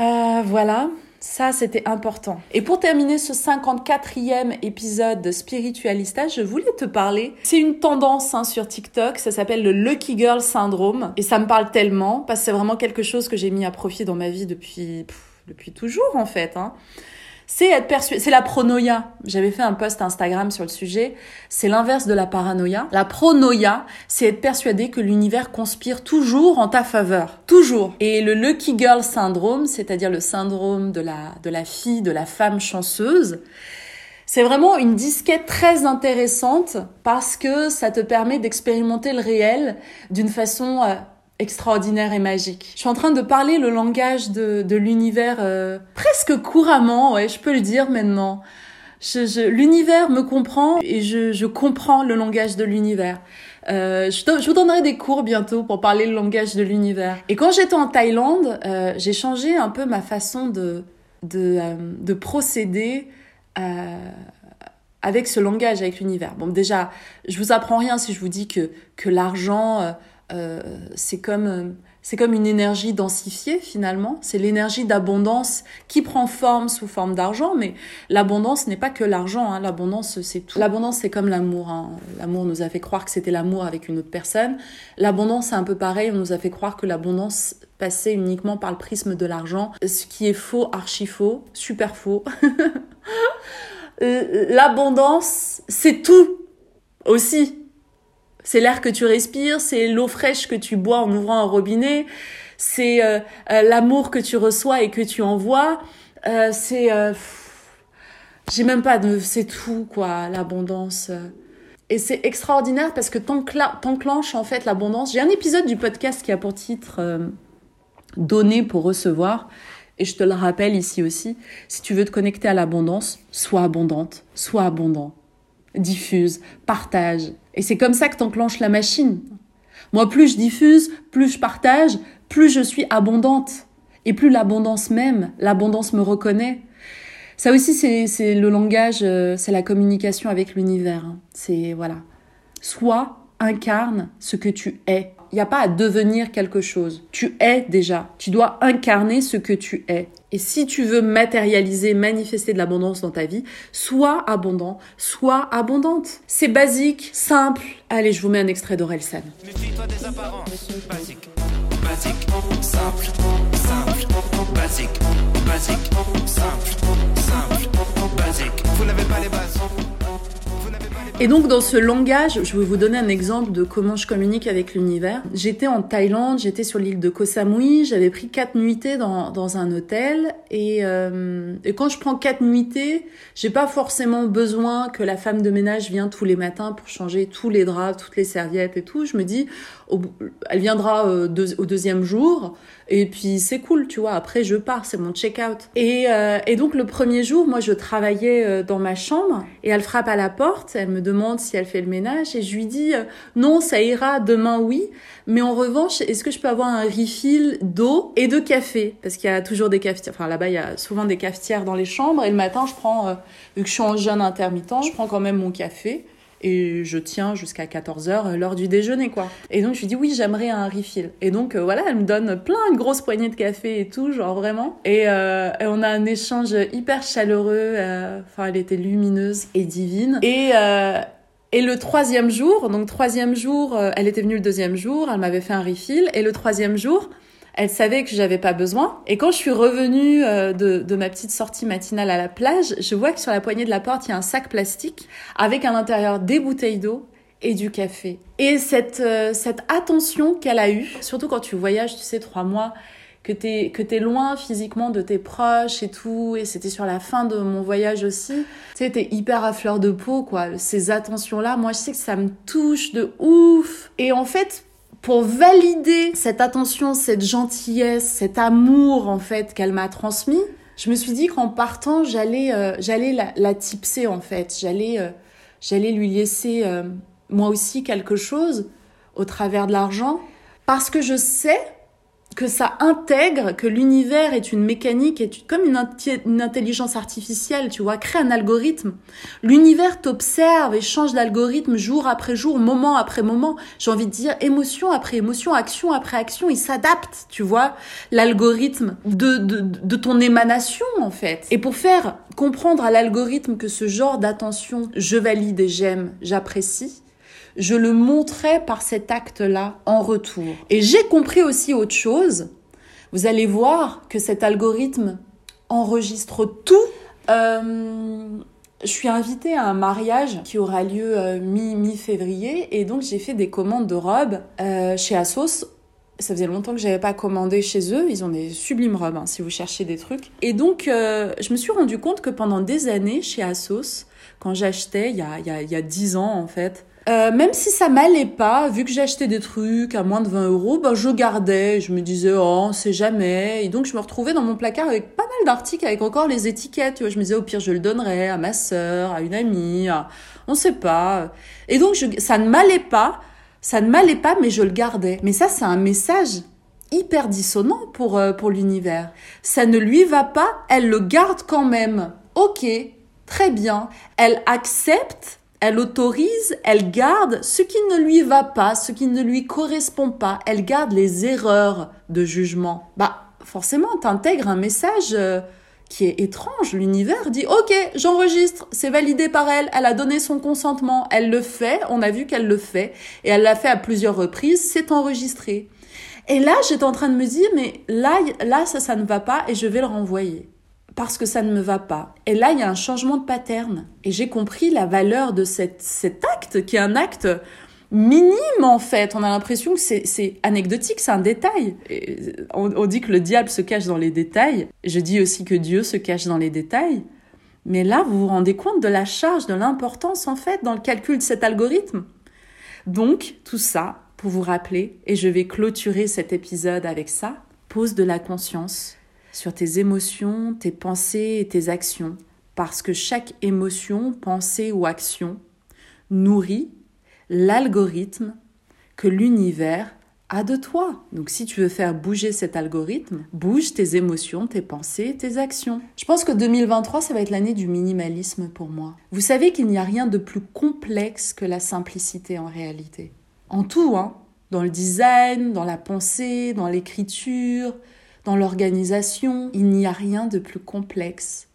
euh, voilà, ça, c'était important. Et pour terminer ce 54e épisode de Spiritualista, je voulais te parler. C'est une tendance hein, sur TikTok, ça s'appelle le Lucky Girl Syndrome. Et ça me parle tellement, parce que c'est vraiment quelque chose que j'ai mis à profit dans ma vie depuis, depuis toujours, en fait. Hein c'est être persuadé, c'est la pronoïa. J'avais fait un post Instagram sur le sujet. C'est l'inverse de la paranoïa. La pronoïa, c'est être persuadé que l'univers conspire toujours en ta faveur. Toujours. Et le lucky girl syndrome, c'est-à-dire le syndrome de la, de la fille, de la femme chanceuse, c'est vraiment une disquette très intéressante parce que ça te permet d'expérimenter le réel d'une façon euh, extraordinaire et magique. Je suis en train de parler le langage de, de l'univers euh, presque couramment, je peux le dire maintenant. L'univers me comprend et je, je, comprends le langage de l'univers. Euh, je, vous donnerai des cours bientôt pour parler le langage de l'univers. Et quand j'étais en Thaïlande, euh, j'ai changé un peu ma façon de, de, de procéder avec ce langage, avec l'univers. Bon, déjà, je vous apprends rien si je vous dis que, que l'argent euh, c'est comme euh, comme une énergie densifiée finalement. C'est l'énergie d'abondance qui prend forme sous forme d'argent, mais l'abondance n'est pas que l'argent. Hein. L'abondance, c'est tout. L'abondance, c'est comme l'amour. Hein. L'amour nous a fait croire que c'était l'amour avec une autre personne. L'abondance, c'est un peu pareil. On nous a fait croire que l'abondance passait uniquement par le prisme de l'argent, ce qui est faux, archi faux, super faux. Euh, l'abondance, c'est tout aussi. C'est l'air que tu respires, c'est l'eau fraîche que tu bois en ouvrant un robinet, c'est euh, euh, l'amour que tu reçois et que tu envoies, euh, c'est... J'ai même pas de... C'est tout, quoi, l'abondance. Et c'est extraordinaire parce que t'enclenches en fait l'abondance. J'ai un épisode du podcast qui a pour titre Donner pour recevoir. Et je te le rappelle ici aussi, si tu veux te connecter à l'abondance, sois abondante, sois abondant diffuse, partage. Et c'est comme ça que t'enclenches la machine. Moi, plus je diffuse, plus je partage, plus je suis abondante. Et plus l'abondance même, l'abondance me reconnaît. Ça aussi, c'est le langage, euh, c'est la communication avec l'univers. Hein. C'est, voilà. Sois, incarne ce que tu es. Il n'y a pas à devenir quelque chose. Tu es déjà. Tu dois incarner ce que tu es. Et si tu veux matérialiser, manifester de l'abondance dans ta vie, sois abondant, sois abondante. C'est basique, simple. Allez, je vous mets un extrait d'Orelsan. Méfie-toi. Et donc dans ce langage, je vais vous donner un exemple de comment je communique avec l'univers. J'étais en Thaïlande, j'étais sur l'île de Koh Samui, j'avais pris quatre nuitées dans, dans un hôtel et, euh, et quand je prends quatre nuitées, j'ai pas forcément besoin que la femme de ménage vienne tous les matins pour changer tous les draps, toutes les serviettes et tout. Je me dis, elle viendra euh, au deuxième jour et puis c'est cool, tu vois. Après je pars, c'est mon check-out. Et, euh, et donc le premier jour, moi je travaillais euh, dans ma chambre et elle frappe à la porte, elle me demande si elle fait le ménage et je lui dis non, ça ira demain oui, mais en revanche, est-ce que je peux avoir un refill d'eau et de café? Parce qu'il y a toujours des cafetières. Enfin là-bas il y a souvent des cafetières dans les chambres et le matin je prends vu que je suis en jeûne intermittent, je prends quand même mon café et je tiens jusqu'à 14h euh, lors du déjeuner quoi. Et donc je lui dis oui j'aimerais un refill. Et donc euh, voilà elle me donne plein une grosse poignée de café et tout genre vraiment. Et, euh, et on a un échange hyper chaleureux. Enfin elle était lumineuse et divine. Et et le troisième jour, donc troisième jour, elle était venue le deuxième jour, elle m'avait fait un refill. Et le troisième jour, elle savait que j'avais pas besoin. Et quand je suis revenue euh, de, de, ma petite sortie matinale à la plage, je vois que sur la poignée de la porte, il y a un sac plastique avec à l'intérieur des bouteilles d'eau et du café. Et cette, euh, cette attention qu'elle a eue, surtout quand tu voyages, tu sais, trois mois, que t'es que t'es loin physiquement de tes proches et tout et c'était sur la fin de mon voyage aussi tu sais t'es hyper à fleur de peau quoi ces attentions là moi je sais que ça me touche de ouf et en fait pour valider cette attention cette gentillesse cet amour en fait qu'elle m'a transmis je me suis dit qu'en partant j'allais euh, j'allais la, tipser en fait. J'allais euh, j'allais lui laisser euh, moi aussi quelque chose au travers de l'argent. Parce que je sais que ça intègre que l'univers est une mécanique, est comme une, intelligence artificielle, tu vois, crée un algorithme. L'univers t'observe et change d'algorithme jour après jour, moment après moment. J'ai envie de dire émotion après émotion, action après action, il s'adapte, tu vois, l'algorithme de, de, de ton émanation, en fait. Et pour faire comprendre à l'algorithme que ce genre d'attention, je valide et j'aime, j'apprécie, je le montrais par cet acte-là en retour. Et j'ai compris aussi autre chose. Vous allez voir que cet algorithme enregistre tout. Euh, je suis invitée à un mariage qui aura lieu euh, mi-février et donc j'ai fait des commandes de robes euh, chez Asos. Ça faisait longtemps que j'avais pas commandé chez eux. Ils ont des sublimes robes hein, si vous cherchez des trucs. Et donc je me suis rendu compte que pendant des années chez Asos, quand j'achetais, il y a, il y, a, il y a 10 ans en fait, euh, même si ça m'allait pas, vu que j'achetais des trucs à moins de 20 euros, bah, je gardais. Je me disais, oh, on sait jamais. Et donc, je me retrouvais dans mon placard avec pas mal d'articles, avec encore les étiquettes. Tu vois, je me disais, au pire, je le donnerais à ma sœur, à une amie, à... on sait pas. Et donc, je... ça ne m'allait pas. Ça ne m'allait pas, mais je le gardais. Mais ça, c'est un message hyper dissonant pour, euh, pour l'univers. Ça ne lui va pas, elle le garde quand même. Ok, très bien. Elle accepte elle autorise, elle garde ce qui ne lui va pas, ce qui ne lui correspond pas. Elle garde les erreurs de jugement. Bah, forcément, t'intègres un message euh, qui est étrange. L'univers dit, OK, j'enregistre, c'est validé par elle, elle a donné son consentement, elle le fait, on a vu qu'elle le fait, et elle l'a fait à plusieurs reprises, c'est enregistré. Et là, j'étais en train de me dire, mais là, là, ça, ça ne va pas, et je vais le renvoyer parce que ça ne me va pas. Et là, il y a un changement de pattern. Et j'ai compris la valeur de cet acte, qui est un acte minime en fait. On a l'impression que c'est anecdotique, c'est un détail. on, on, dit que le diable se cache dans les détails. Je dis aussi que Dieu se cache dans les détails. Mais là, vous vous rendez compte de la charge, de l'importance en fait dans le calcul de cet algorithme. Donc, tout ça pour vous rappeler, et je vais clôturer cet épisode avec ça, pose de la conscience sur tes émotions, tes pensées et tes actions, parce que chaque émotion, pensée ou action nourrit l'algorithme que l'univers a de toi. Donc si tu veux faire bouger cet algorithme, bouge tes émotions, tes pensées, tes actions. Je pense que 2023, ça va être l'année du minimalisme pour moi. Vous savez qu'il n'y a rien de plus complexe que la simplicité en réalité. En tout, hein, dans le design, dans la pensée, dans l'écriture, dans l'organisation, il n'y a rien de plus complexe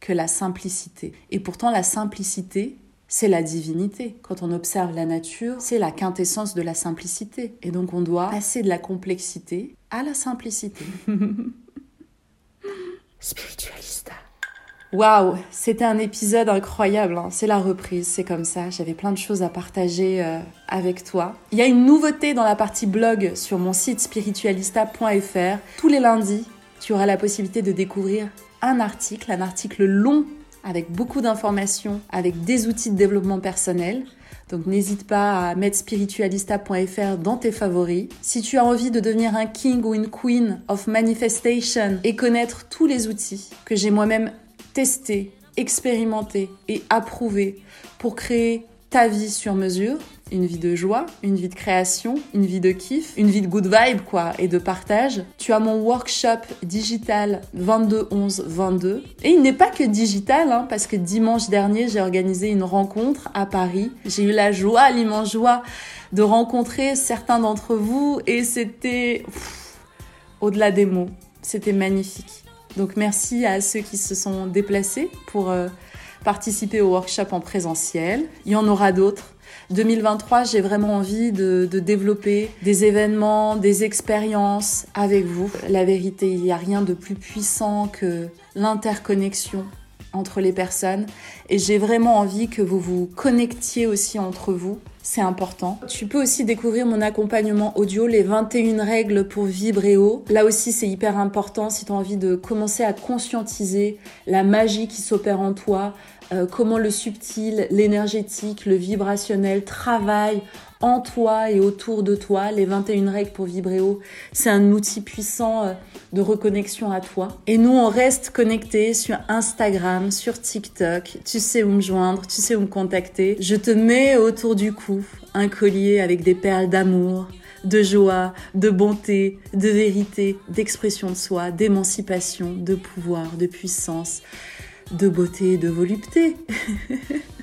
que la simplicité. Et pourtant, la simplicité, c'est la divinité. Quand on observe la nature, c'est la quintessence de la simplicité. Et donc, on doit passer de la complexité à la simplicité. Spiritualista. Waouh, c'était un épisode incroyable. Hein. C'est la reprise, c'est comme ça. J'avais plein de choses à partager euh, avec toi. Il y a une nouveauté dans la partie blog sur mon site spiritualista.fr. Tous les lundis, tu auras la possibilité de découvrir un article, un article long avec beaucoup d'informations, avec des outils de développement personnel. Donc n'hésite pas à mettre spiritualista.fr dans tes favoris. Si tu as envie de devenir un king ou une queen of manifestation et connaître tous les outils que j'ai moi-même tester, expérimenter et approuver pour créer ta vie sur mesure, une vie de joie, une vie de création, une vie de kiff, une vie de good vibe quoi et de partage. Tu as mon workshop digital 22 11 22 et il n'est pas que digital hein, parce que dimanche dernier j'ai organisé une rencontre à Paris. J'ai eu la joie, l'immense joie de rencontrer certains d'entre vous et c'était au-delà des mots. C'était magnifique. Donc merci à ceux qui se sont déplacés pour euh, participer au workshop en présentiel. Il y en aura d'autres. 2023, j'ai vraiment envie de, développer des événements, des expériences avec vous. La vérité, il n'y a rien de plus puissant que l'interconnexion entre les personnes et j'ai vraiment envie que vous vous connectiez aussi entre vous. C'est important. Tu peux aussi découvrir mon accompagnement audio, les 21 règles pour vibrer haut. Là aussi, c'est hyper important si tu as envie de commencer à conscientiser la magie qui s'opère en toi, euh, comment le subtil, l'énergétique, le vibrationnel travaillent en toi et autour de toi. Les 21 règles pour vibrer haut, c'est un outil puissant euh, de reconnexion à toi. Et nous, on reste connectés sur Instagram, sur TikTok. Tu sais où me joindre, tu sais où me contacter. Je te mets autour du cou un collier avec des perles d'amour, de joie, de bonté, de vérité, d'expression de soi, d'émancipation, de pouvoir, de puissance de beauté et de volupté.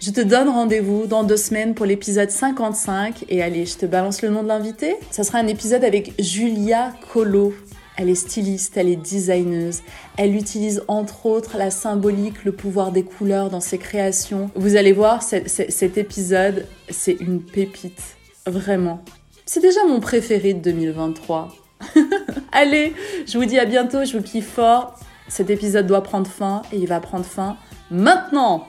je te donne rendez-vous dans deux semaines pour l'épisode 55 et allez, je te balance le nom de l'invité. Ça sera un épisode avec Julia Colo. Elle est styliste, elle est designeuse. Elle utilise entre autres la symbolique, le pouvoir des couleurs dans ses créations. Vous allez voir, cet épisode, c'est une pépite. Vraiment. C'est déjà mon préféré de 2023. allez, je vous dis à bientôt, je vous kiffe fort. Cet épisode doit prendre fin et il va prendre fin maintenant.